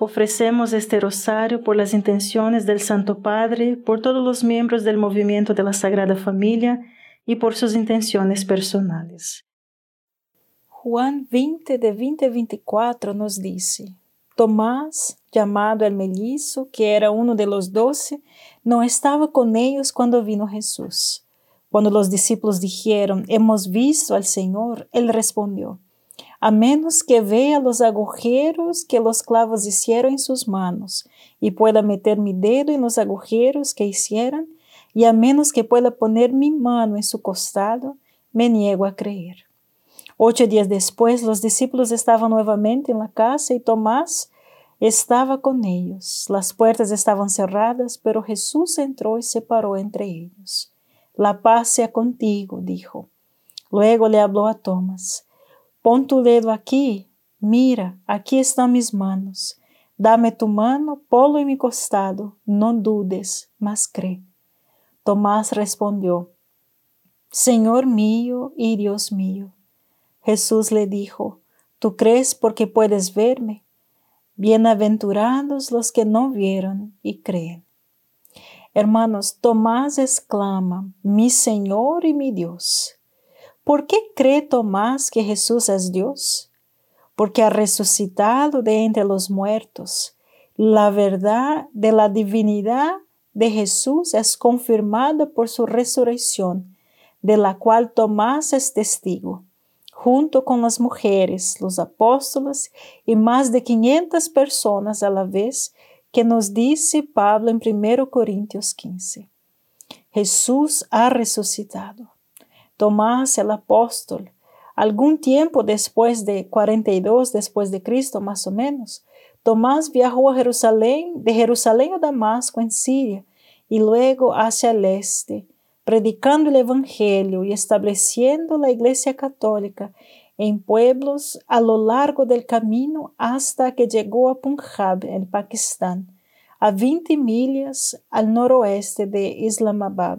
Ofrecemos este rosario por las intenciones del Santo Padre, por todos los miembros del movimiento de la Sagrada Familia y por sus intenciones personales. Juan 20 de 20 a 24 nos dice, Tomás, llamado el mellizo, que era uno de los doce, no estaba con ellos cuando vino Jesús. Cuando los discípulos dijeron, Hemos visto al Señor, él respondió, a menos que vea los agujeros que los clavos hicieron en sus manos y pueda meter mi dedo en los agujeros que hicieran, y a menos que pueda poner mi mano en su costado, me niego a creer. Ocho días después, los discípulos estaban nuevamente en la casa y Tomás estaba con ellos. Las puertas estaban cerradas, pero Jesús entró y se paró entre ellos. La paz sea contigo, dijo. Luego le habló a Tomás. Pon tu dedo aquí, mira, aquí están mis manos. Dame tu mano, ponlo en mi costado, no dudes, mas cree. Tomás respondió, Señor mío y Dios mío. Jesús le dijo, Tú crees porque puedes verme. Bienaventurados los que no vieron y creen. Hermanos, Tomás exclama, mi Señor y mi Dios. ¿Por qué cree Tomás que Jesús es Dios? Porque ha resucitado de entre los muertos. La verdad de la divinidad de Jesús es confirmada por su resurrección, de la cual Tomás es testigo, junto con las mujeres, los apóstoles y más de 500 personas a la vez, que nos dice Pablo en 1 Corintios 15. Jesús ha resucitado. Tomás el apóstol, algún tiempo después de 42 después de Cristo más o menos, Tomás viajó a Jerusalén, de Jerusalén a Damasco en Siria y luego hacia el este, predicando el Evangelio y estableciendo la Iglesia Católica en pueblos a lo largo del camino hasta que llegó a Punjab, en Pakistán, a 20 millas al noroeste de Islamabad.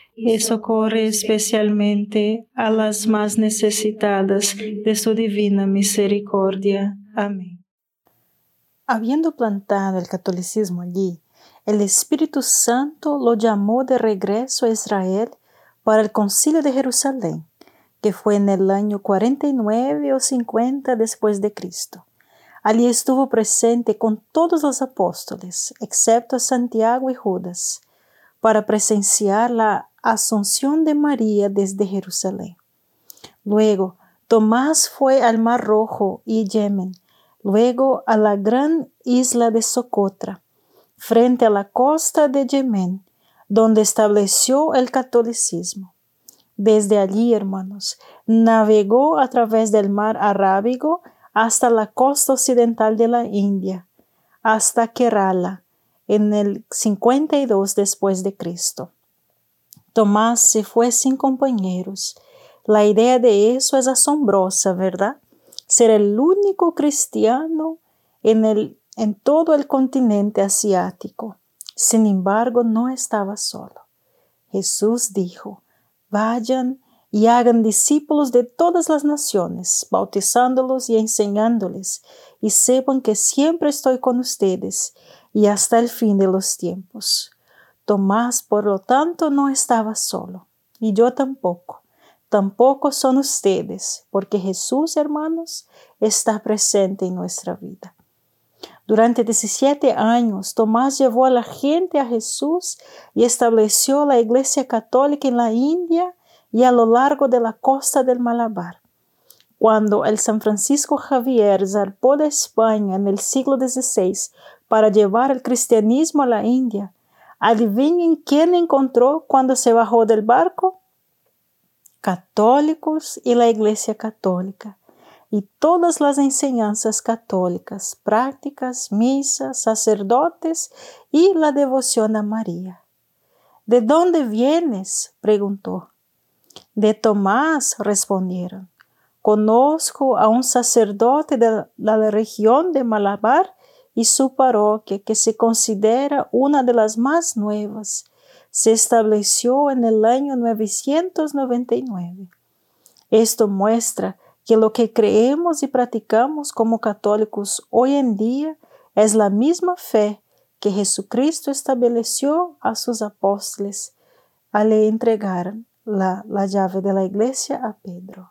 y socorre especialmente a las más necesitadas de su divina misericordia. Amén. Habiendo plantado el catolicismo allí, el Espíritu Santo lo llamó de regreso a Israel para el concilio de Jerusalén, que fue en el año 49 o 50 después de Cristo. Allí estuvo presente con todos los apóstoles, excepto Santiago y Judas, para presenciar la asunción de María desde Jerusalén. Luego, Tomás fue al Mar Rojo y Yemen, luego a la gran isla de Socotra, frente a la costa de Yemen, donde estableció el catolicismo. Desde allí, hermanos, navegó a través del mar Arábigo hasta la costa occidental de la India, hasta Kerala, en el 52 después de Cristo. Tomás se fue sin compañeros. La idea de eso es asombrosa, ¿verdad? Ser el único cristiano en, el, en todo el continente asiático. Sin embargo, no estaba solo. Jesús dijo, vayan y hagan discípulos de todas las naciones, bautizándolos y enseñándoles, y sepan que siempre estoy con ustedes y hasta el fin de los tiempos. Tomás, por lo tanto, no estaba solo, y yo tampoco. Tampoco son ustedes, porque Jesús, hermanos, está presente en nuestra vida. Durante 17 años, Tomás llevó a la gente a Jesús y estableció la Iglesia Católica en la India y a lo largo de la costa del Malabar. Cuando el San Francisco Javier zarpó de España en el siglo XVI para llevar el cristianismo a la India, Adivinen quién encontró cuando se bajó del barco? Católicos y la Iglesia Católica y todas las enseñanzas católicas, prácticas, misas, sacerdotes y la devoción a María. ¿De dónde vienes? preguntó. De Tomás, respondieron. Conozco a un sacerdote de la región de Malabar y su parroquia, que se considera una de las más nuevas, se estableció en el año 999. Esto muestra que lo que creemos y practicamos como católicos hoy en día es la misma fe que Jesucristo estableció a sus apóstoles al entregar la, la llave de la iglesia a Pedro.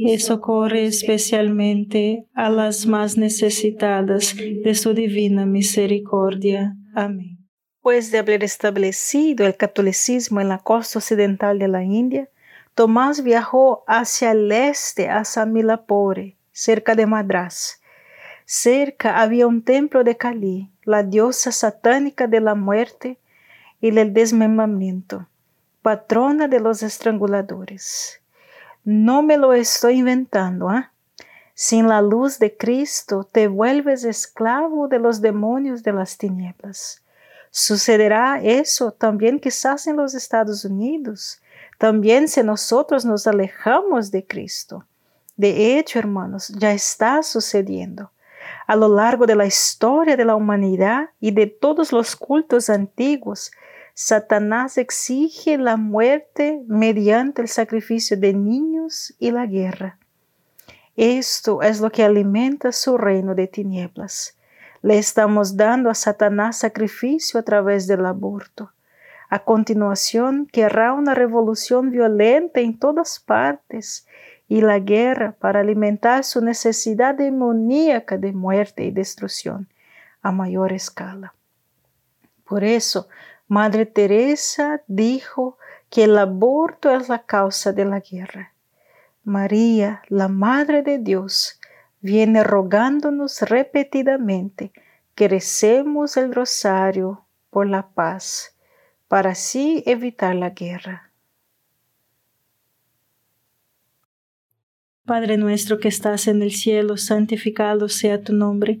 y socorre especialmente a las más necesitadas de su divina misericordia. Amén. Después de haber establecido el catolicismo en la costa occidental de la India, Tomás viajó hacia el este, a Samilapore, cerca de Madras. Cerca había un templo de Kali, la diosa satánica de la muerte y del desmembramiento, patrona de los estranguladores. No me lo estoy inventando, ¿ah? Sin la luz de Cristo te vuelves esclavo de los demonios de las tinieblas. Sucederá eso también quizás en los Estados Unidos, también si nosotros nos alejamos de Cristo. De hecho, hermanos, ya está sucediendo. A lo largo de la historia de la humanidad y de todos los cultos antiguos, Satanás exige la muerte mediante el sacrificio de niños y la guerra. Esto es lo que alimenta su reino de tinieblas. Le estamos dando a Satanás sacrificio a través del aborto. A continuación, querrá una revolución violenta en todas partes y la guerra para alimentar su necesidad demoníaca de muerte y destrucción a mayor escala. Por eso, Madre Teresa dijo que el aborto es la causa de la guerra. María, la Madre de Dios, viene rogándonos repetidamente que recemos el rosario por la paz, para así evitar la guerra. Padre nuestro que estás en el cielo, santificado sea tu nombre,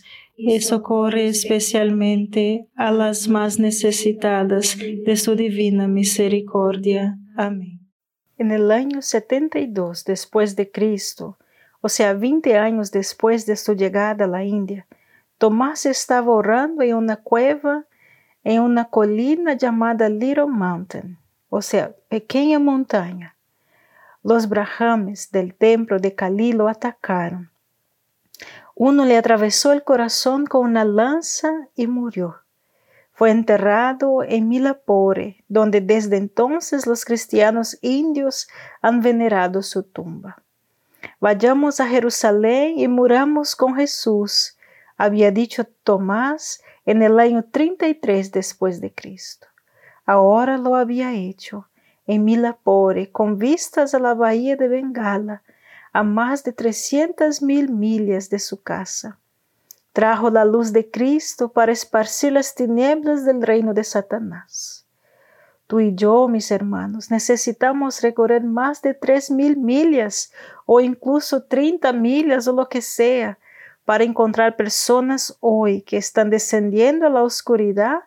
y socorre especialmente a las más necesitadas de su divina misericordia. Amén. En el año 72 después de Cristo, o sea, 20 años después de su llegada a la India, Tomás estaba orando en una cueva en una colina llamada Little Mountain, o sea, pequeña montaña. Los brahames del templo de Cali lo atacaron. Uno le atravesó el corazón con una lanza y murió. Fue enterrado en Milapore, donde desde entonces los cristianos indios han venerado su tumba. Vayamos a Jerusalén y muramos con Jesús, había dicho Tomás en el año 33 después de Cristo. Ahora lo había hecho en Milapore, con vistas a la bahía de Bengala, a más de trescientas mil millas de su casa trajo la luz de Cristo para esparcir las tinieblas del reino de Satanás. Tú y yo, mis hermanos, necesitamos recorrer más de tres mil millas o incluso treinta millas o lo que sea para encontrar personas hoy que están descendiendo a la oscuridad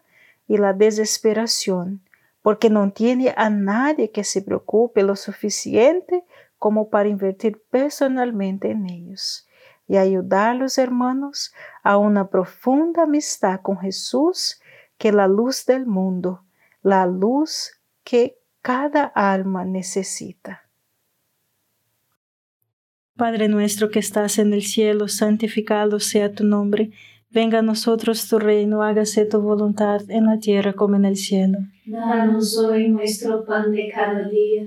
y la desesperación, porque no tiene a nadie que se preocupe lo suficiente como para invertir personalmente en ellos y ayudar a los hermanos a una profunda amistad con Jesús, que la luz del mundo, la luz que cada alma necesita. Padre nuestro que estás en el cielo, santificado sea tu nombre. Venga a nosotros tu reino, hágase tu voluntad en la tierra como en el cielo. Danos hoy nuestro pan de cada día,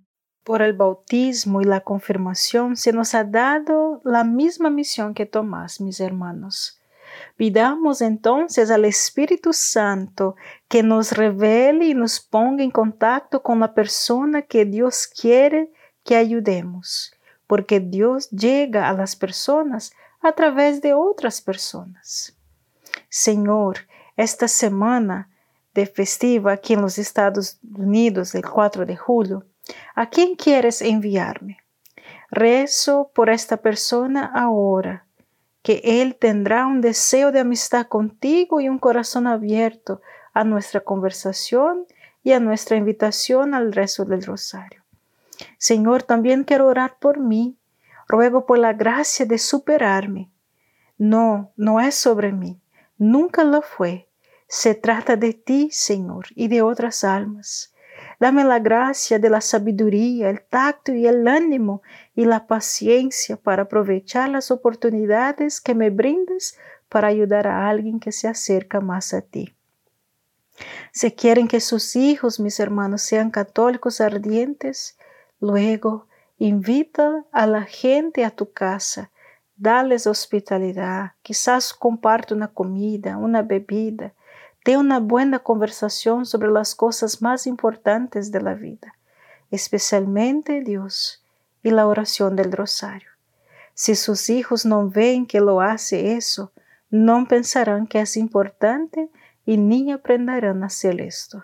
Por el bautismo y la confirmación se nos ha dado la misma misión que Tomás, mis hermanos. Pidamos entonces al Espíritu Santo que nos revele y nos ponga en contacto con la persona que Dios quiere que ayudemos, porque Dios llega a las personas a través de otras personas. Señor, esta semana de festiva aquí en los Estados Unidos, el 4 de julio, ¿a quién quieres enviarme? Rezo por esta persona ahora, que Él tendrá un deseo de amistad contigo y un corazón abierto a nuestra conversación y a nuestra invitación al rezo del rosario. Señor, también quiero orar por mí. Ruego por la gracia de superarme. No, no es sobre mí. Nunca lo fue. Se trata de ti, Señor, y de otras almas. Dame la gracia de la sabiduría, el tacto y el ánimo y la paciencia para aprovechar las oportunidades que me brindes para ayudar a alguien que se acerca más a ti. Si quieren que sus hijos, mis hermanos, sean católicos ardientes, luego invita a la gente a tu casa. Dales hospitalidad, quizás comparte una comida, una bebida, dé una buena conversación sobre las cosas más importantes de la vida, especialmente Dios y la oración del rosario. Si sus hijos no ven que lo hace eso, no pensarán que es importante y ni aprenderán a hacer esto.